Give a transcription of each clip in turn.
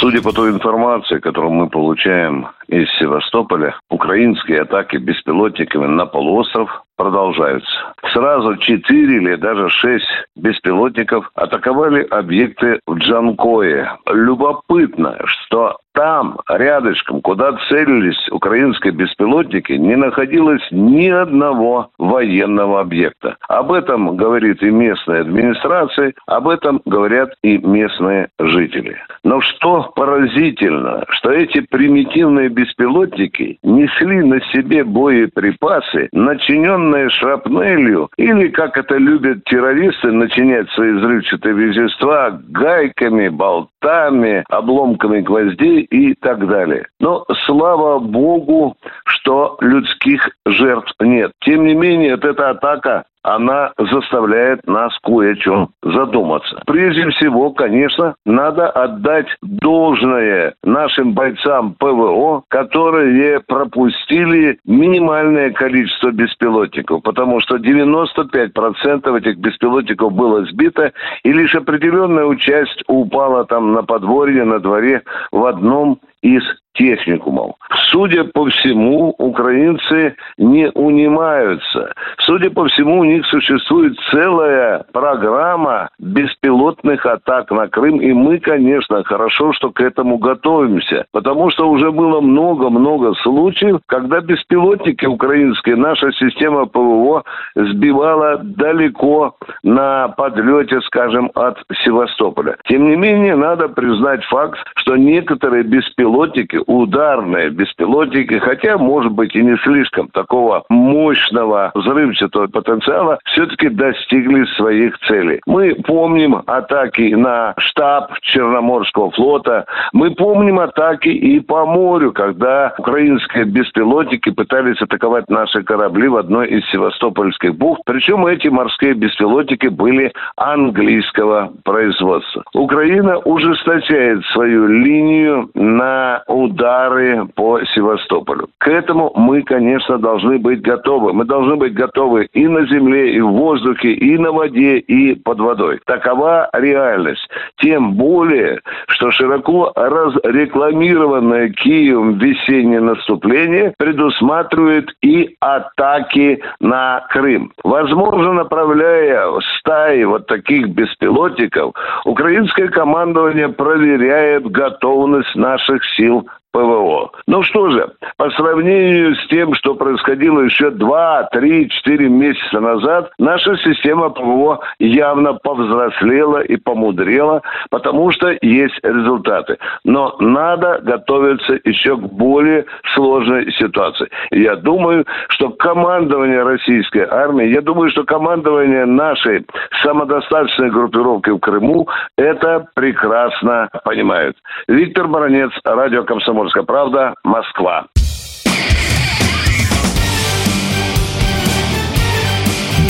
Судя по той информации, которую мы получаем из Севастополя, украинские атаки беспилотниками на полуостров продолжаются. Сразу четыре или даже шесть беспилотников атаковали объекты в Джанкое. Любопытно, что там, рядышком, куда целились украинские беспилотники, не находилось ни одного военного объекта. Об этом говорит и местная администрация, об этом говорят и местные жители. Но что поразительно, что эти примитивные беспилотники несли на себе боеприпасы, начиненные шрапнелью, или, как это любят террористы, начинять свои взрывчатые вещества гайками, болтами, обломками гвоздей и так далее. Но слава богу, что людских жертв нет. Тем не менее, вот эта атака она заставляет нас кое о чем задуматься. Прежде всего, конечно, надо отдать должное нашим бойцам ПВО, которые пропустили минимальное количество беспилотников, потому что 95% этих беспилотников было сбито, и лишь определенная часть упала там на подворье, на дворе в одном из техникумов. Судя по всему, украинцы не унимаются. Судя по всему, у них существует целая программа беспилотных атак на Крым. И мы, конечно, хорошо, что к этому готовимся. Потому что уже было много-много случаев, когда беспилотники украинские, наша система ПВО сбивала далеко на подлете, скажем, от Севастополя. Тем не менее, надо признать факт, что некоторые беспилотники ударные беспилотники, хотя, может быть, и не слишком такого мощного взрывчатого потенциала, все-таки достигли своих целей. Мы помним атаки на штаб Черноморского флота, мы помним атаки и по морю, когда украинские беспилотники пытались атаковать наши корабли в одной из севастопольских бухт. Причем эти морские беспилотники были английского производства. Украина ужесточает свою линию на удар удары по Севастополю. К этому мы, конечно, должны быть готовы. Мы должны быть готовы и на земле, и в воздухе, и на воде, и под водой. Такова реальность. Тем более, что широко разрекламированное Киевом весеннее наступление предусматривает и атаки на Крым. Возможно, направляя стаи вот таких беспилотников, украинское командование проверяет готовность наших сил ПВО. Ну что же, по сравнению с тем, что происходило еще 2, 3, 4 месяца назад, наша система ПВО явно повзрослела и помудрела, потому что есть результаты. Но надо готовиться еще к более сложной ситуации. Я думаю, что командование российской армии, я думаю, что командование нашей самодостаточной группировки в Крыму это прекрасно понимают. Виктор Баранец, радио «Комсомольская «Комсомольская правда», Москва.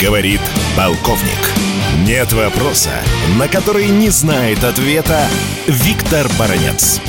Говорит полковник. Нет вопроса, на который не знает ответа Виктор Баранец.